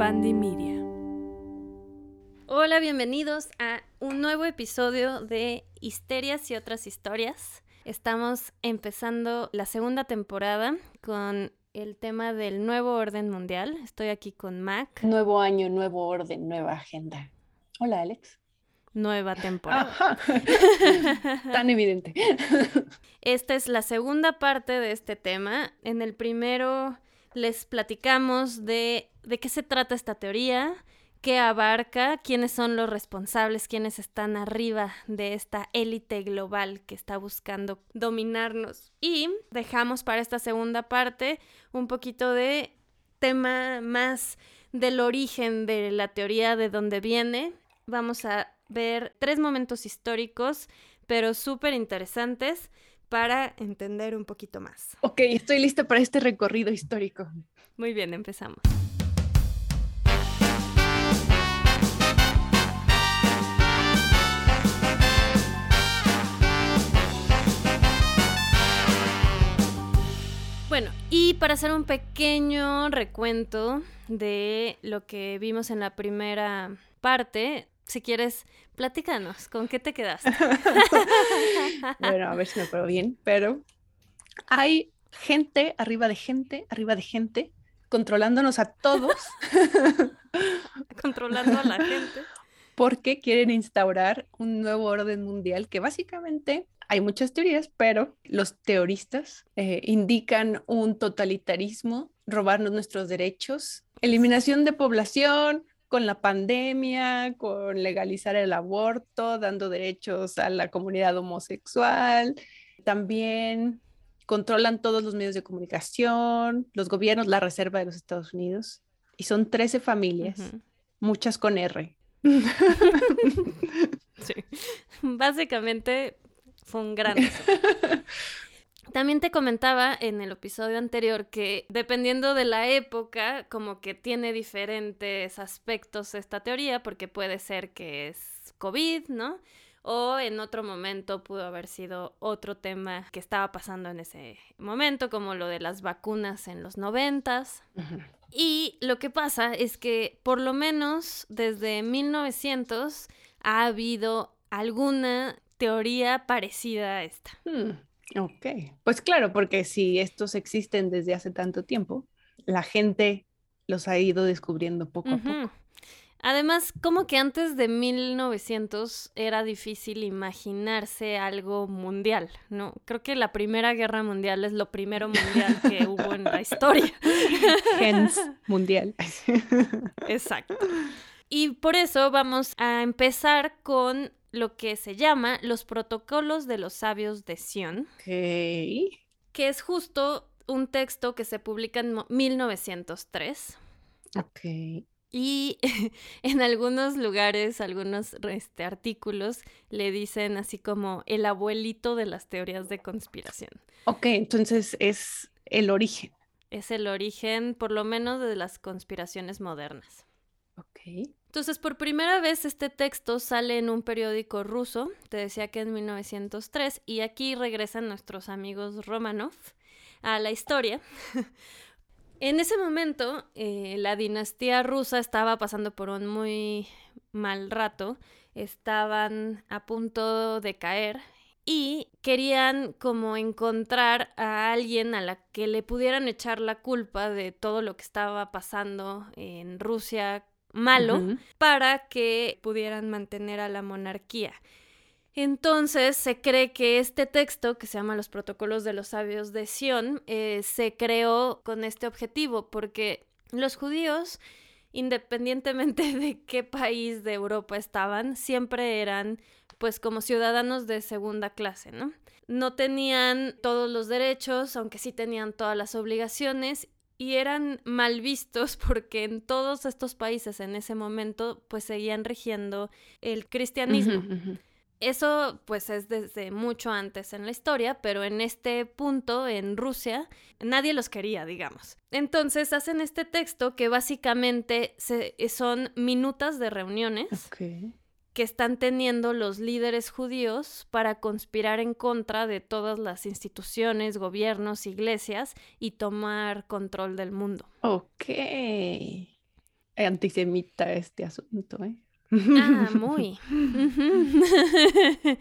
Media. Hola, bienvenidos a un nuevo episodio de Histerias y otras historias. Estamos empezando la segunda temporada con el tema del nuevo orden mundial. Estoy aquí con Mac. Nuevo año, nuevo orden, nueva agenda. Hola, Alex. Nueva temporada. Tan evidente. Esta es la segunda parte de este tema. En el primero les platicamos de, de qué se trata esta teoría, qué abarca, quiénes son los responsables, quiénes están arriba de esta élite global que está buscando dominarnos. Y dejamos para esta segunda parte un poquito de tema más del origen de la teoría de dónde viene. Vamos a ver tres momentos históricos, pero súper interesantes para entender un poquito más. Ok, estoy lista para este recorrido histórico. Muy bien, empezamos. Bueno, y para hacer un pequeño recuento de lo que vimos en la primera parte, si quieres, platícanos, ¿con qué te quedaste? bueno, a ver si me acuerdo bien, pero hay gente arriba de gente, arriba de gente, controlándonos a todos. Controlando a la gente. Porque quieren instaurar un nuevo orden mundial que básicamente hay muchas teorías, pero los teoristas eh, indican un totalitarismo, robarnos nuestros derechos, eliminación de población, con la pandemia, con legalizar el aborto, dando derechos a la comunidad homosexual. También controlan todos los medios de comunicación, los gobiernos, la Reserva de los Estados Unidos. Y son 13 familias, muchas con R. sí. Básicamente fue un gran También te comentaba en el episodio anterior que dependiendo de la época, como que tiene diferentes aspectos esta teoría, porque puede ser que es COVID, ¿no? O en otro momento pudo haber sido otro tema que estaba pasando en ese momento, como lo de las vacunas en los noventas. Y lo que pasa es que por lo menos desde 1900 ha habido alguna teoría parecida a esta. Hmm, ok, pues claro, porque si estos existen desde hace tanto tiempo, la gente los ha ido descubriendo poco a poco. Además, como que antes de 1900 era difícil imaginarse algo mundial, ¿no? Creo que la Primera Guerra Mundial es lo primero mundial que hubo en la historia. Gens mundial. Exacto. Y por eso vamos a empezar con lo que se llama los protocolos de los sabios de Sion. Que es justo un texto que se publica en 1903. Ok. Y en algunos lugares, algunos este, artículos le dicen así como el abuelito de las teorías de conspiración. Ok, entonces es el origen. Es el origen, por lo menos, de las conspiraciones modernas. Ok. Entonces, por primera vez este texto sale en un periódico ruso, te decía que en 1903, y aquí regresan nuestros amigos Romanov a la historia. en ese momento, eh, la dinastía rusa estaba pasando por un muy mal rato, estaban a punto de caer y querían como encontrar a alguien a la que le pudieran echar la culpa de todo lo que estaba pasando en Rusia malo para que pudieran mantener a la monarquía. Entonces se cree que este texto, que se llama Los Protocolos de los Sabios de Sion, eh, se creó con este objetivo, porque los judíos, independientemente de qué país de Europa estaban, siempre eran pues como ciudadanos de segunda clase, ¿no? No tenían todos los derechos, aunque sí tenían todas las obligaciones, y eran mal vistos porque en todos estos países en ese momento pues seguían rigiendo el cristianismo. Eso pues es desde mucho antes en la historia, pero en este punto en Rusia nadie los quería, digamos. Entonces hacen este texto que básicamente se, son minutas de reuniones que están teniendo los líderes judíos para conspirar en contra de todas las instituciones, gobiernos, iglesias y tomar control del mundo. Ok. antisemita este asunto, ¿eh? Ah, muy.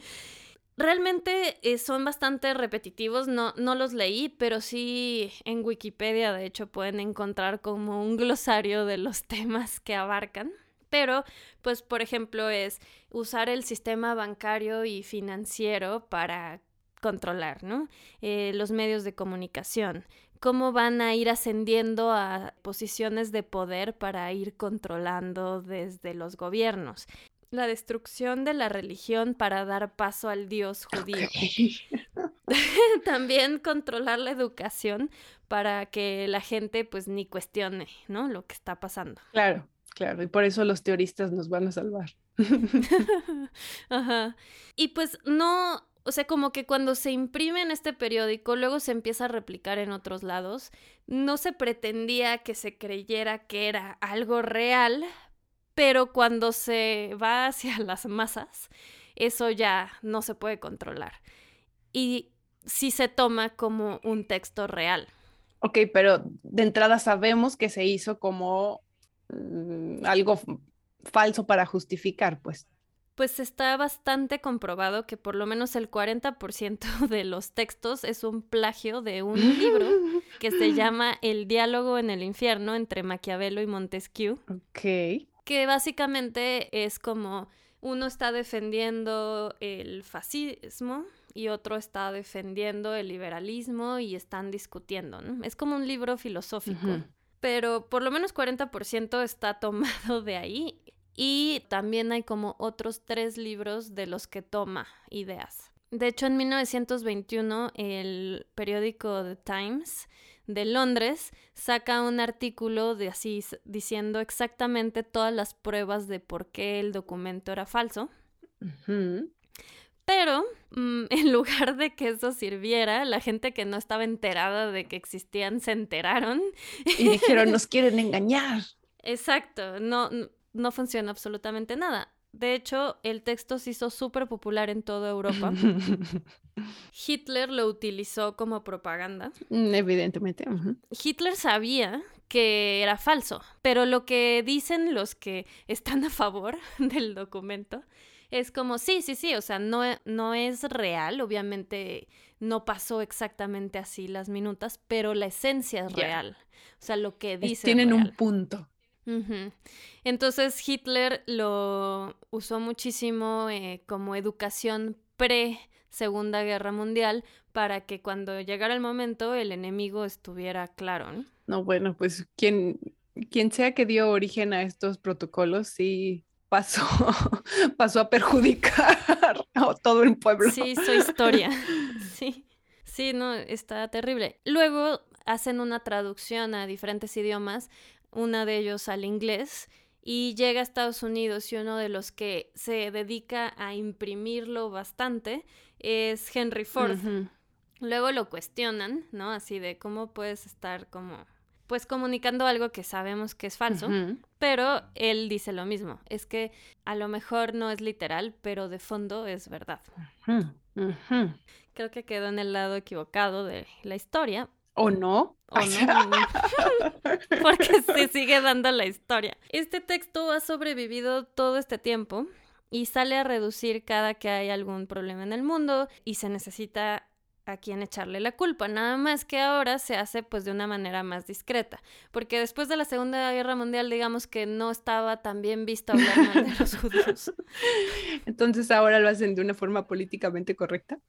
Realmente eh, son bastante repetitivos, no, no los leí, pero sí en Wikipedia de hecho pueden encontrar como un glosario de los temas que abarcan. Pero, pues, por ejemplo, es usar el sistema bancario y financiero para controlar, ¿no? Eh, los medios de comunicación, cómo van a ir ascendiendo a posiciones de poder para ir controlando desde los gobiernos. La destrucción de la religión para dar paso al Dios judío. También controlar la educación para que la gente pues ni cuestione, ¿no? Lo que está pasando. Claro, claro, y por eso los teoristas nos van a salvar. Ajá. Y pues no, o sea, como que cuando se imprime en este periódico, luego se empieza a replicar en otros lados, no se pretendía que se creyera que era algo real, pero cuando se va hacia las masas, eso ya no se puede controlar. Y sí se toma como un texto real. Ok, pero de entrada sabemos que se hizo como algo falso para justificar, pues pues está bastante comprobado que por lo menos el 40% de los textos es un plagio de un libro que se llama El diálogo en el infierno entre Maquiavelo y Montesquieu. Ok. Que básicamente es como uno está defendiendo el fascismo y otro está defendiendo el liberalismo y están discutiendo, ¿no? Es como un libro filosófico. Pero por lo menos 40% está tomado de ahí y también hay como otros tres libros de los que toma ideas. De hecho, en 1921 el periódico The Times de Londres saca un artículo de así diciendo exactamente todas las pruebas de por qué el documento era falso. Pero mm, en lugar de que eso sirviera, la gente que no estaba enterada de que existían se enteraron. Y dijeron, nos quieren engañar. Exacto, no, no funciona absolutamente nada. De hecho, el texto se hizo súper popular en toda Europa. Hitler lo utilizó como propaganda. Mm, evidentemente. Hitler sabía que era falso, pero lo que dicen los que están a favor del documento es como, sí, sí, sí, o sea, no, no es real, obviamente no pasó exactamente así las minutas, pero la esencia es real. O sea, lo que dicen. Tienen un punto. Entonces Hitler lo usó muchísimo eh, como educación pre Segunda Guerra Mundial para que cuando llegara el momento el enemigo estuviera claro. No, no bueno, pues quien, quien sea que dio origen a estos protocolos sí pasó, pasó a perjudicar a todo el pueblo. Sí, su historia. Sí. Sí, no, está terrible. Luego hacen una traducción a diferentes idiomas una de ellos al inglés, y llega a Estados Unidos y uno de los que se dedica a imprimirlo bastante es Henry Ford. Luego lo cuestionan, ¿no? Así de cómo puedes estar como, pues comunicando algo que sabemos que es falso, pero él dice lo mismo, es que a lo mejor no es literal, pero de fondo es verdad. Creo que quedó en el lado equivocado de la historia, ¿O no? ¿O no? Porque se sigue dando la historia. Este texto ha sobrevivido todo este tiempo y sale a reducir cada que hay algún problema en el mundo y se necesita a quien echarle la culpa, nada más que ahora se hace pues de una manera más discreta, porque después de la Segunda Guerra Mundial digamos que no estaba tan bien visto hablar mal de los judíos. Entonces ahora lo hacen de una forma políticamente correcta.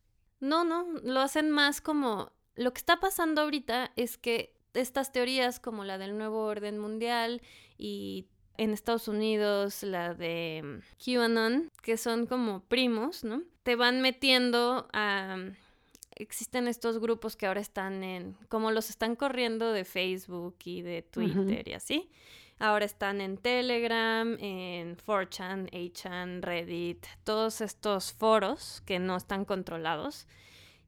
No, no, lo hacen más como lo que está pasando ahorita es que estas teorías como la del nuevo orden mundial y en Estados Unidos la de mm, QAnon, que son como primos, ¿no? Te van metiendo a... Existen estos grupos que ahora están en... como los están corriendo de Facebook y de Twitter y así. Ahora están en Telegram, en 4chan, 8chan, Reddit, todos estos foros que no están controlados.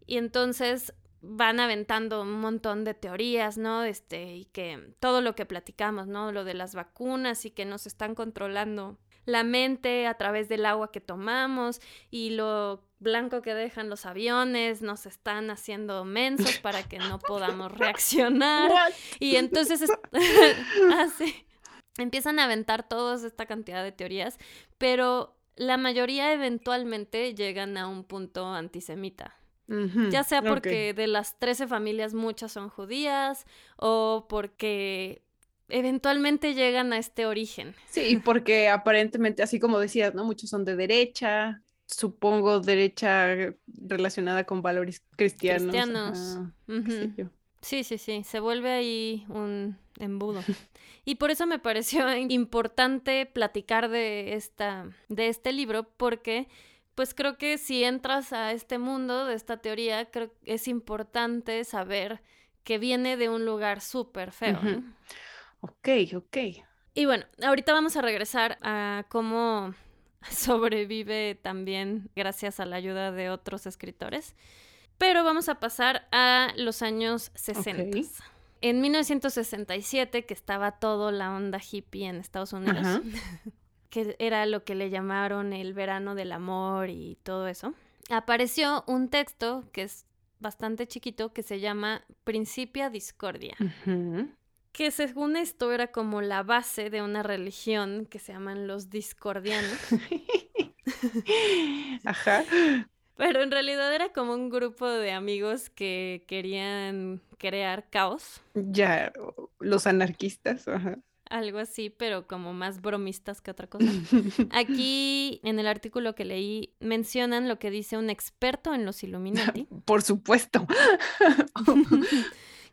Y entonces van aventando un montón de teorías, ¿no? Este, y que todo lo que platicamos, ¿no? Lo de las vacunas y que nos están controlando la mente a través del agua que tomamos y lo blanco que dejan los aviones, nos están haciendo mensos para que no podamos reaccionar. y entonces, así. empiezan a aventar toda esta cantidad de teorías, pero la mayoría eventualmente llegan a un punto antisemita. Ya sea porque de las 13 familias muchas son judías o porque eventualmente llegan a este origen. Sí, porque aparentemente, así como decías, ¿no? Muchos son de derecha, supongo derecha relacionada con valores cristianos. Cristianos. Sí, sí, sí, se vuelve ahí un embudo. Y por eso me pareció importante platicar de esta de este libro porque pues creo que si entras a este mundo de esta teoría, creo que es importante saber que viene de un lugar súper feo. Ok, ok. Y bueno, ahorita vamos a regresar a cómo sobrevive también gracias a la ayuda de otros escritores. Pero vamos a pasar a los años 60. En 1967, que estaba todo la onda hippie en Estados Unidos, que era lo que le llamaron el verano del amor y todo eso, apareció un texto que es bastante chiquito que se llama Principia Discordia que según esto era como la base de una religión que se llaman los discordianos. Ajá. Pero en realidad era como un grupo de amigos que querían crear caos. Ya, los anarquistas, ajá. Algo así, pero como más bromistas que otra cosa. Aquí, en el artículo que leí, mencionan lo que dice un experto en los Illuminati. Por supuesto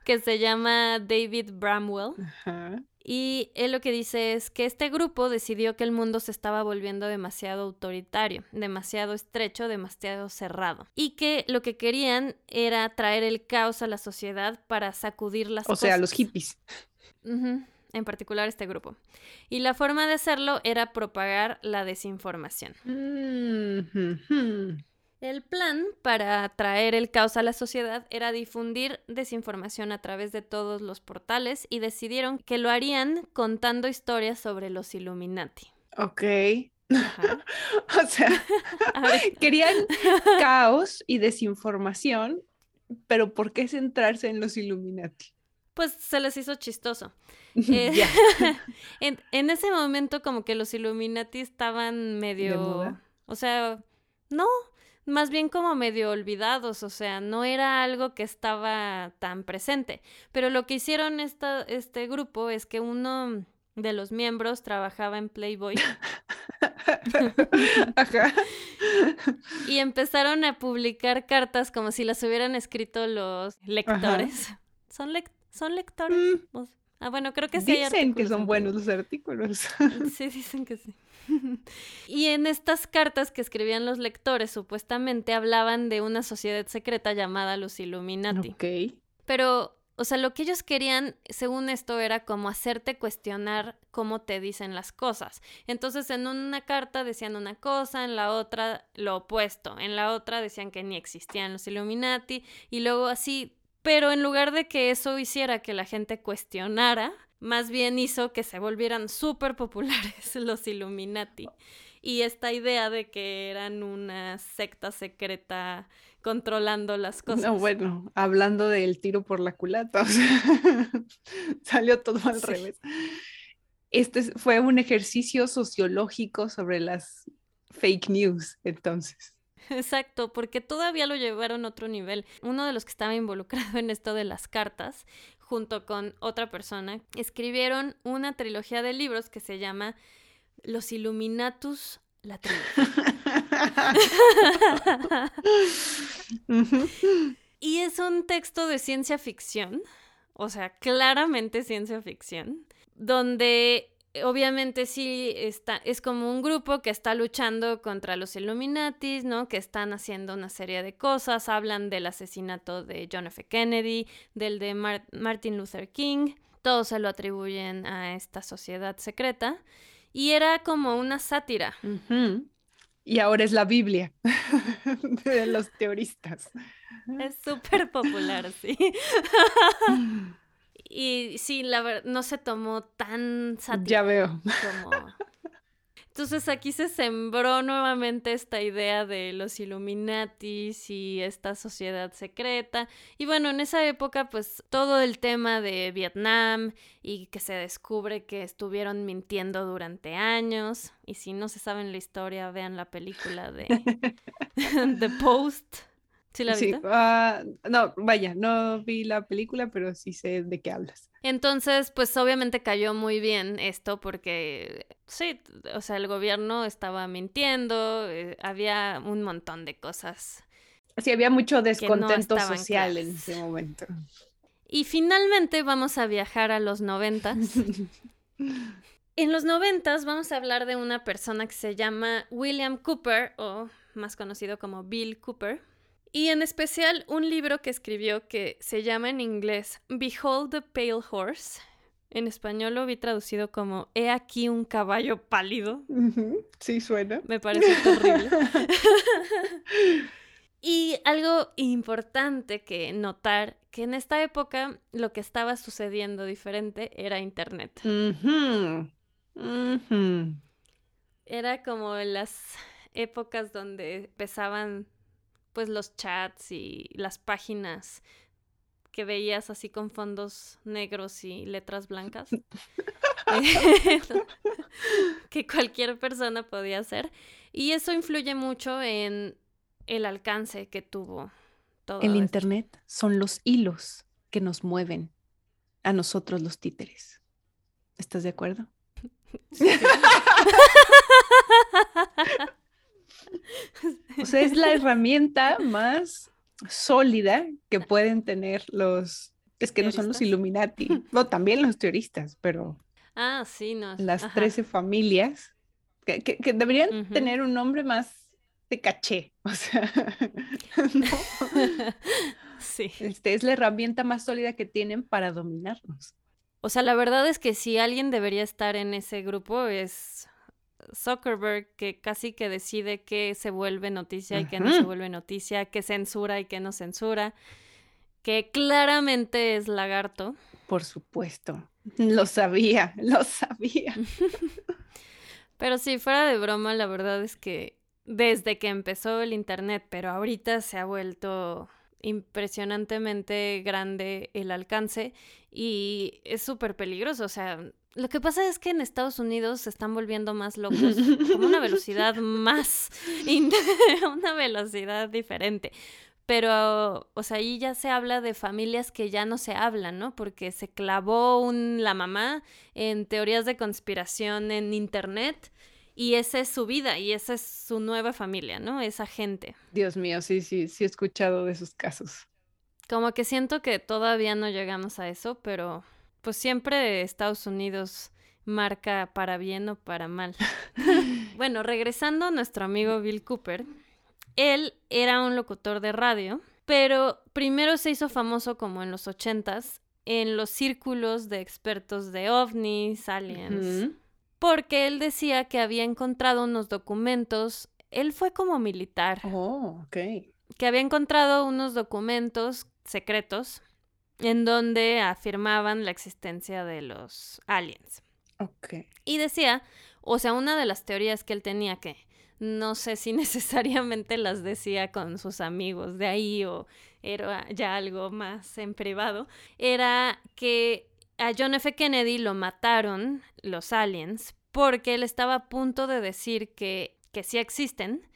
que se llama David Bramwell. Y él lo que dice es que este grupo decidió que el mundo se estaba volviendo demasiado autoritario, demasiado estrecho, demasiado cerrado. Y que lo que querían era traer el caos a la sociedad para sacudir las cosas. O sea, los hippies. En particular este grupo. Y la forma de hacerlo era propagar la desinformación. Mm, el plan para traer el caos a la sociedad era difundir desinformación a través de todos los portales y decidieron que lo harían contando historias sobre los Illuminati. Ok. o sea, querían caos y desinformación, pero ¿por qué centrarse en los Illuminati? Pues se les hizo chistoso. Eh, en, en, ese momento como que los Illuminati estaban medio... O sea, no, más bien como medio olvidados, o sea, no era algo que estaba tan presente. Pero lo que hicieron esta, este grupo es que uno de los miembros trabajaba en Playboy. Ajá. y empezaron a publicar cartas como si las hubieran escrito los lectores. ¿Son, ¿Son lectores? Mm. Ah, bueno, creo que sí. Dicen que son buenos los artículos. Sí, dicen que sí. y en estas cartas que escribían los lectores, supuestamente hablaban de una sociedad secreta llamada los Illuminati. Ok. Pero, o sea, lo que ellos querían, según esto, era como hacerte cuestionar cómo te dicen las cosas. Entonces, en una carta decían una cosa, en la otra lo opuesto, en la otra decían que ni existían los Illuminati, y luego así pero en lugar de que eso hiciera que la gente cuestionara, más bien hizo que se volvieran súper populares los Illuminati. Y esta idea de que eran una secta secreta controlando las cosas. No, bueno, hablando del tiro por la culata, salió todo al revés. Este fue un ejercicio sociológico sobre las fake news, entonces. Exacto, porque todavía lo llevaron a otro nivel. Uno de los que estaba involucrado en esto de las cartas, junto con otra persona, escribieron una trilogía de libros que se llama Los Illuminatus, la trilogía. y es un texto de ciencia ficción, o sea, claramente ciencia ficción, donde obviamente sí está, es como un grupo que está luchando contra los Illuminatis, ¿no? Que están haciendo una serie de cosas, hablan del asesinato de John F. Kennedy, del de Martin Luther King, todos se lo atribuyen a esta sociedad secreta y era como una sátira. Y ahora es la Biblia de los teoristas. Es súper popular, sí. Y sí, la verdad, no se tomó tan satisfactorio. Ya veo. Como... Entonces aquí se sembró nuevamente esta idea de los Illuminatis y esta sociedad secreta. Y bueno, en esa época pues todo el tema de Vietnam y que se descubre que estuvieron mintiendo durante años. Y si no se saben la historia, vean la película de The Post. ¿Sí la viste? Ah, no, vaya, no vi la película, pero sí sé de qué hablas. Entonces, pues obviamente cayó muy bien esto porque sí, o sea, el gobierno estaba mintiendo, eh, había un montón de cosas. Sí, había mucho descontento social en ese momento. Y finalmente vamos a viajar a los noventas. en los noventas vamos a hablar de una persona que se llama William Cooper, o más conocido como Bill Cooper. Y en especial un libro que escribió que se llama en inglés Behold the Pale Horse. En español lo vi traducido como He aquí un caballo pálido. Sí, suena. Me parece terrible. y algo importante que notar, que en esta época lo que estaba sucediendo diferente era Internet. Era como las épocas donde empezaban pues los chats y las páginas que veías así con fondos negros y letras blancas. Que cualquier persona podía hacer. Y eso influye mucho en el alcance que tuvo todo el internet son los hilos que nos mueven a nosotros los títeres. ¿estás de acuerdo? O sea, es la herramienta más sólida que pueden tener los, es que no son los Illuminati, no, también los teoristas, pero... Ah, sí, no. Las 13 familias, que, que, deberían tener un nombre más de caché, o sea, sí. Este, es la herramienta más sólida que tienen para dominarnos. O sea, la verdad es que si alguien debería estar en ese grupo es Zuckerberg que casi que decide qué se vuelve noticia y qué no se vuelve noticia, qué censura y qué no censura, que claramente es lagarto. Por supuesto, lo sabía, lo sabía. pero si fuera de broma, la verdad es que desde que empezó el Internet, pero ahorita se ha vuelto impresionantemente grande el alcance y es súper peligroso, o sea, lo que pasa es que en Estados Unidos se están volviendo más locos, como una velocidad más, una velocidad diferente. Pero, o sea, ahí ya se habla de familias que ya no se hablan, ¿no? Porque se clavó un, la mamá en teorías de conspiración en Internet y esa es su vida y esa es su nueva familia, ¿no? Esa gente. Dios mío, sí, sí, sí he escuchado de esos casos. Como que siento que todavía no llegamos a eso, pero pues siempre Estados Unidos marca para bien o para mal. bueno, regresando a nuestro amigo Bill Cooper, él era un locutor de radio, pero primero se hizo famoso como en los ochentas en los círculos de expertos de ovnis, aliens, porque él decía que había encontrado unos documentos, él fue como militar. Oh, ok. Que había encontrado unos documentos secretos en donde afirmaban la existencia de los aliens. Ok. Y decía, o sea, una de las teorías que él tenía que no sé si necesariamente las decía con sus amigos de ahí o era ya algo más en privado, era que a John F. Kennedy lo mataron los aliens porque él estaba a punto de decir que, que sí existen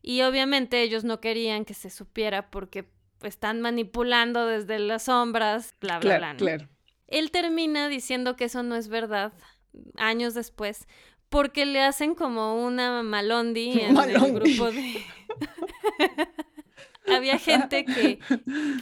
y obviamente ellos no querían que se supiera porque están manipulando desde las sombras, bla, bla, bla. Claro. Él termina diciendo que eso no es verdad años después porque le hacen como una malondi en el grupo de... Había gente que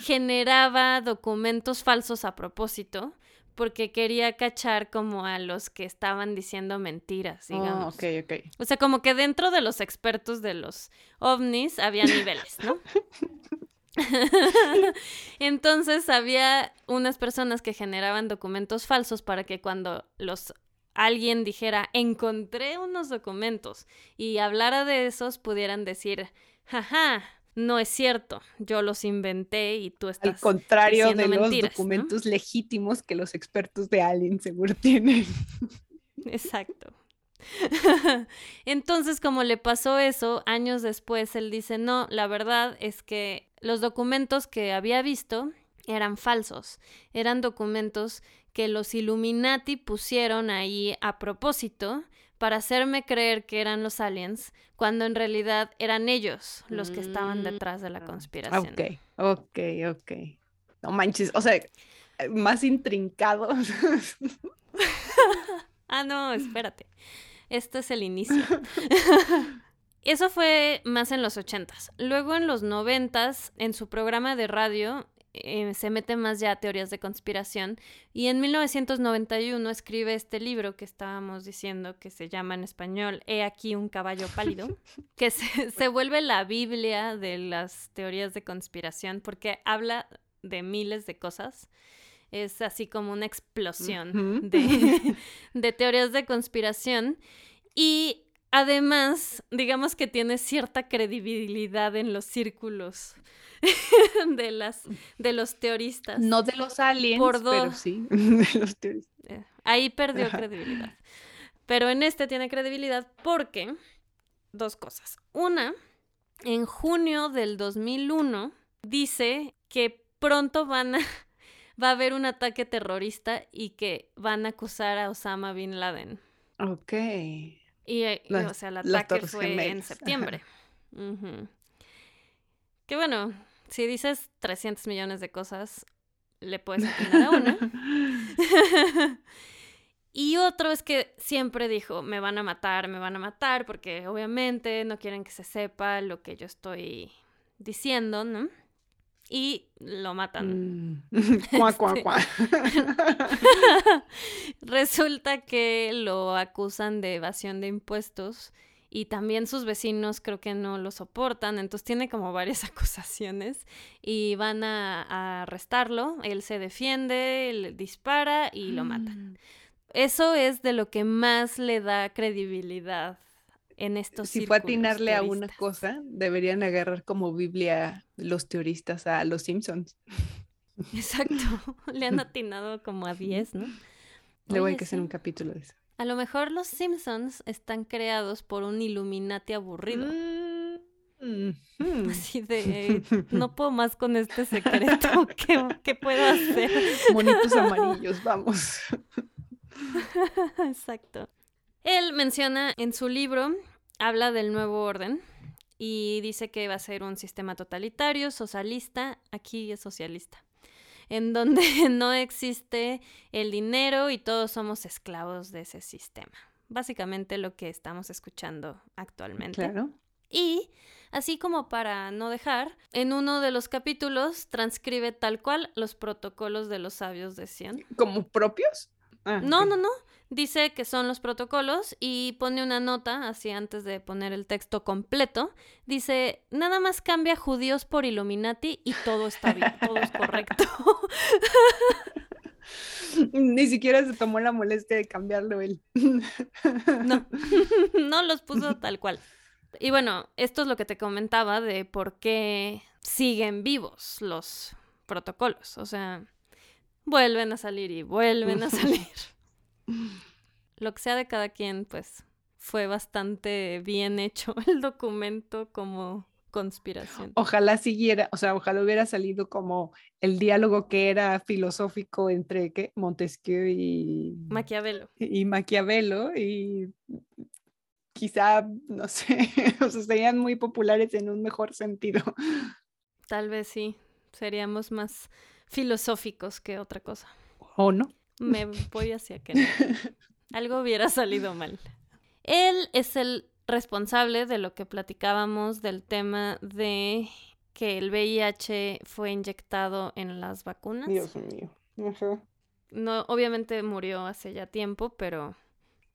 generaba documentos falsos a propósito porque quería cachar como a los que estaban diciendo mentiras, oh, digamos. ok, ok. O sea, como que dentro de los expertos de los ovnis había niveles, ¿no? Entonces había unas personas que generaban documentos falsos para que cuando los alguien dijera encontré unos documentos y hablara de esos pudieran decir jaja no es cierto yo los inventé y tú estás al contrario de los documentos legítimos que los expertos de alguien seguro tienen. Exacto Entonces, como le pasó eso, años después él dice, no, la verdad es que los documentos que había visto eran falsos, eran documentos que los Illuminati pusieron ahí a propósito para hacerme creer que eran los aliens, cuando en realidad eran ellos los que estaban mm, detrás de la conspiración. Ok, ok, ok. No manches, o sea, más intrincado. ah, no, espérate. Este es el inicio. Eso fue más en los ochentas. Luego en los noventas, en su programa de radio, eh, se mete más ya a teorías de conspiración y en 1991 escribe este libro que estábamos diciendo que se llama en español He aquí un caballo pálido, que se, se vuelve la Biblia de las teorías de conspiración porque habla de miles de cosas es así como una explosión de, de, teorías de conspiración y además digamos que tiene cierta credibilidad en los círculos de, las, de los teoristas. No de los aliens, pero sí de los teoristas. Eh, ahí perdió credibilidad. Pero en este tiene credibilidad porque dos cosas. Una, en junio del 2001 dice que pronto van a, va a haber un ataque terrorista y que van a acusar a Osama Bin Laden. Ok. Y, eh, o sea, el ataque fue en septiembre. Que bueno, si dices 300 millones de cosas, le puedes atinar a una. y otro es que siempre dijo, me van a matar, me van a matar, porque obviamente no quieren que se sepa lo que yo estoy diciendo, ¿no? Y lo matan. Mm. Cuá, cuá, cuá. Resulta que lo acusan de evasión de impuestos y también sus vecinos creo que no lo soportan, entonces tiene como varias acusaciones y van a, arrestarlo, él se defiende, él dispara y lo matan. Mm. Eso es de lo que más le da credibilidad en estos Si fue atinarle a una cosa, deberían agarrar como Biblia los teoristas a los Simpsons. Exacto, le han atinado como a 10, ¿no? Luego hay que hacer un capítulo de eso. A lo mejor los Simpsons están creados por un Illuminati aburrido. Mm, Así de, no puedo más con este secreto. ¿Qué, ¿Qué, puedo hacer? Monitos amarillos, vamos. Exacto. Él menciona en su libro, habla del nuevo orden y dice que va a ser un sistema totalitario, socialista, aquí es socialista en donde no existe el dinero y todos somos esclavos de ese sistema. Básicamente lo que estamos escuchando actualmente. Claro. Y así como para no dejar, en uno de los capítulos transcribe tal cual los protocolos de los sabios de Sion. ¿Como propios? Ah, no, no, no dice que son los protocolos y pone una nota, así antes de poner el texto completo, dice, nada más cambia judíos por Illuminati y todo está bien, todo es correcto. Ni siquiera se tomó la molestia de cambiarlo él. no, no los puso tal cual. Y bueno, esto es lo que te comentaba de por qué siguen vivos los protocolos. O sea, vuelven a salir y vuelven a salir. Lo que sea de cada quien, pues fue bastante bien hecho el documento como conspiración. Ojalá siguiera, o sea, ojalá hubiera salido como el diálogo que era filosófico entre ¿qué? Montesquieu y Maquiavelo. Y Maquiavelo y quizá, no sé, o sea, serían muy populares en un mejor sentido. Tal vez sí, seríamos más filosóficos que otra cosa. ¿O no? Me voy hacia que algo hubiera salido mal. Él es el responsable de lo que platicábamos del tema de que el VIH fue inyectado en las vacunas. Dios mío. No, obviamente murió hace ya tiempo, pero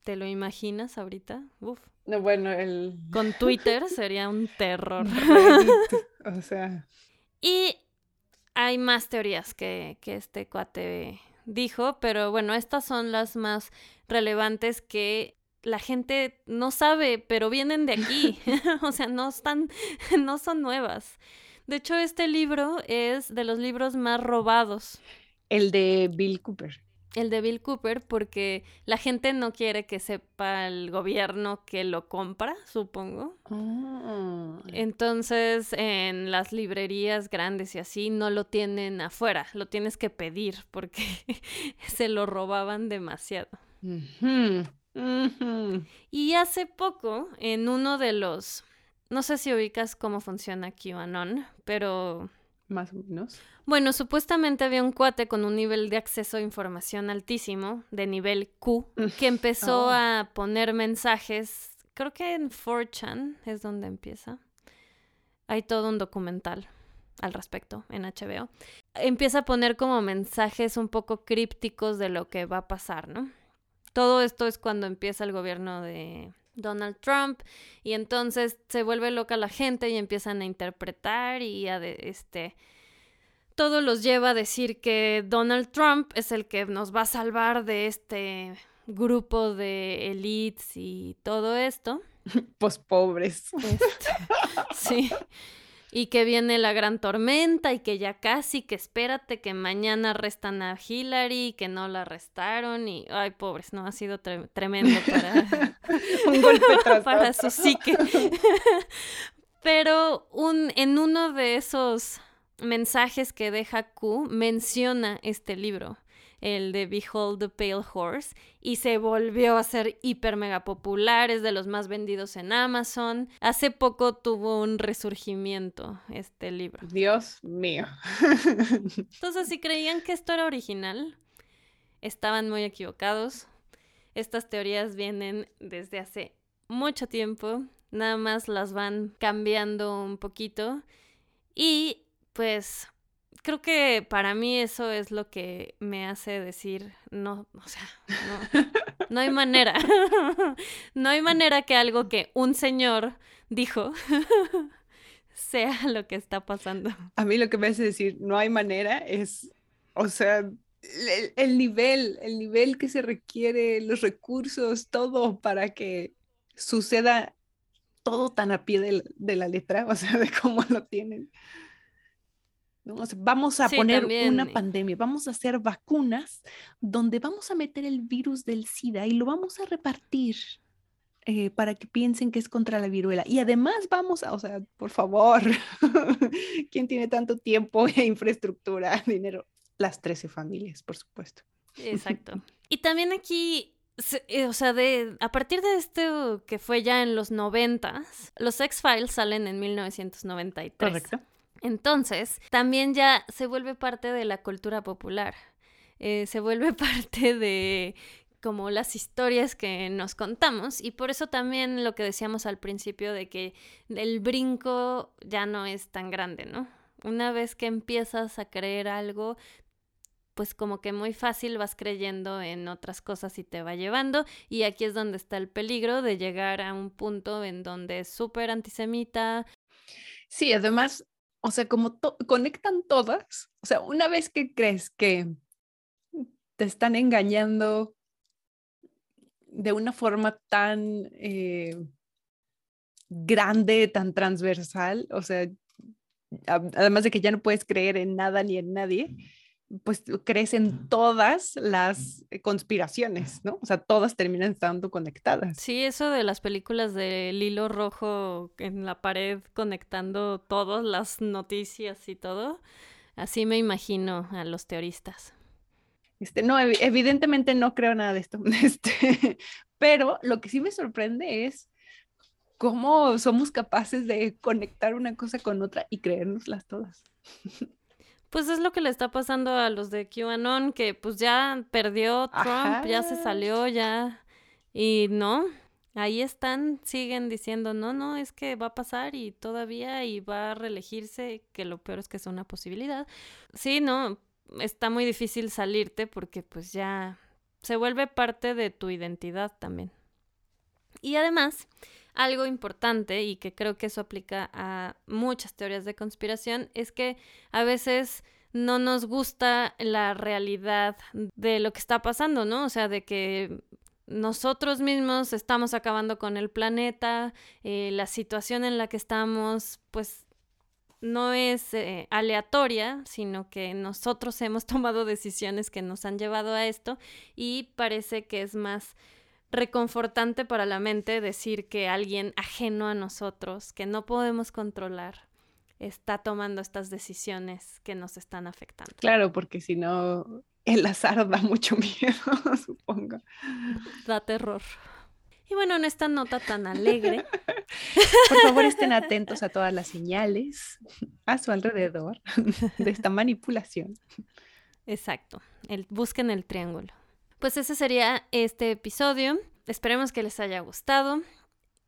¿te lo imaginas ahorita? Uf. No, bueno, el... Con Twitter sería un terror. o sea... Y hay más teorías que, que este cuate dijo, pero bueno, estas son las más relevantes que la gente no sabe, pero vienen de aquí. o sea, no están, no son nuevas. De hecho, este libro es de los libros más robados. El de Bill Cooper. El de Bill Cooper porque la gente no quiere que sepa el gobierno que lo compra, supongo. Ah. Entonces, en las librerías grandes y así no lo tienen afuera, lo tienes que pedir porque se lo robaban demasiado. Y hace poco, en uno de los, no sé si ubicas cómo funciona QAnon, pero Más o menos. bueno, supuestamente había un cuate con un nivel de acceso a información altísimo, de nivel Q, que empezó Oh. a poner mensajes, creo que en 4chan es donde empieza. Hay todo un documental al respecto en HBO. Empieza a poner como mensajes un poco crípticos de lo que va a pasar, ¿no? Todo esto es cuando empieza el gobierno de Donald Trump y entonces se vuelve loca la gente y empiezan a interpretar y a de- este todo los lleva a decir que Donald Trump es el que nos va a salvar de este grupo de elites y todo esto. Pues pobres. Este, sí. Y que viene la gran tormenta y que ya casi, que espérate que mañana arrestan a Hillary, que no la arrestaron y, ay, pobres, no, ha sido tre- tremendo para, Un golpe tras para otro. su psique. Pero un, en uno de esos mensajes que deja Q menciona este libro, el de Behold the Pale Horse, y se volvió a ser hiper mega popular, es de los más vendidos en Amazon. Hace poco tuvo un resurgimiento este libro. Dios mío. Entonces, si creían que esto era original, estaban muy equivocados. Estas teorías vienen desde hace mucho tiempo, nada más las van cambiando un poquito y pues creo que para mí eso es lo que me hace decir, no, o sea, no, no hay manera, no hay manera que algo que un señor dijo sea lo que está pasando. A mí lo que me hace decir no hay manera es, o sea, el, el nivel, el nivel que se requiere, los recursos, todo para que suceda todo tan a pie de, de la letra, o sea, de cómo lo tienen. ¿No? O sea, vamos a Sí, poner también. una pandemia, vamos a hacer vacunas donde vamos a meter el virus del SIDA y lo vamos a repartir eh, para que piensen que es contra la viruela. Y además vamos a, o sea, por favor, ¿quién tiene tanto tiempo e infraestructura, dinero? Las 13 familias, por supuesto. Exacto. Y también aquí, eh, o sea, de, a partir de esto que fue ya en los noventas, los X-Files salen en 1993. Correcto. Entonces, también ya se vuelve parte de la cultura popular. Eh, se vuelve parte de como las historias que nos contamos y por eso también lo que decíamos al principio de que el brinco ya no es tan grande, ¿no? Una vez que empiezas a creer algo, pues como que muy fácil vas creyendo en otras cosas y te va llevando y aquí es donde está el peligro de llegar a un punto en donde es súper antisemita, Sí, además, o sea, como conectan todas, o sea, una vez que crees que te están engañando de una forma tan eh, grande, tan transversal, o sea, además de que ya no puedes creer en nada ni en nadie, pues tú crees en todas las conspiraciones, ¿no? O sea, todas terminan estando conectadas. Sí, eso de las películas del hilo rojo en la pared conectando todas las noticias y todo, así me imagino a los teoristas. Este, no, evi- evidentemente no creo nada de esto. Este, pero lo que sí me sorprende es cómo somos capaces de conectar una cosa con otra y creérnoslas todas. Pues es lo que le está pasando a los de QAnon, que pues ya perdió Trump, ya se salió, ya. Y no, ahí están, siguen diciendo, no, no, es que va a pasar y todavía y va a reelegirse, que lo peor es que es una posibilidad. Sí, no, está muy difícil salirte porque pues ya se vuelve parte de tu identidad también. Y además, algo importante y que creo que eso aplica a muchas teorías de conspiración es que a veces no nos gusta la realidad de lo que está pasando, ¿no? O sea, de que nosotros mismos estamos acabando con el planeta, eh, la situación en la que estamos, pues no es eh, aleatoria, sino que nosotros hemos tomado decisiones que nos han llevado a esto y parece que es más reconfortante para la mente decir que alguien ajeno a nosotros, que no podemos controlar, está tomando estas decisiones que nos están afectando. Claro, porque si no, el azar da mucho miedo, supongo. Da terror. Y bueno, en esta nota tan alegre. Por favor, estén atentos a todas las señales a su alrededor de esta manipulación. Exacto. El, busquen el triángulo. Pues ese sería este episodio. Esperemos que les haya gustado.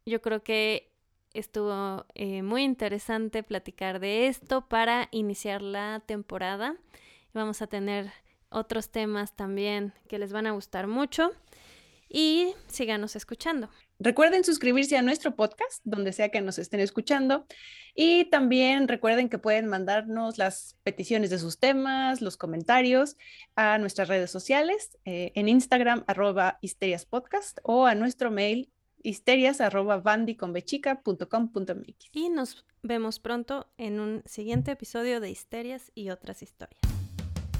Yo creo que estuvo eh, muy interesante platicar de esto para iniciar la temporada. Vamos a tener otros temas también que les van a gustar mucho y síganos escuchando. Recuerden suscribirse a nuestro podcast, donde sea que nos estén escuchando. Y también recuerden que pueden mandarnos las peticiones de sus temas, los comentarios a nuestras redes sociales, eh, en Instagram, arroba histeriaspodcast, o a nuestro mail, histerias, arroba Y nos vemos pronto en un siguiente episodio de Histerias y otras historias.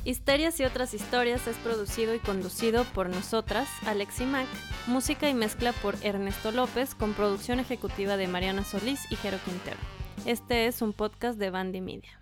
Histerias y otras historias es producido y conducido por nosotras, Alex y Mac, música y mezcla por Ernesto López, con producción ejecutiva de Mariana Solís y Jero Quintero. Este es un podcast de Bandy Media.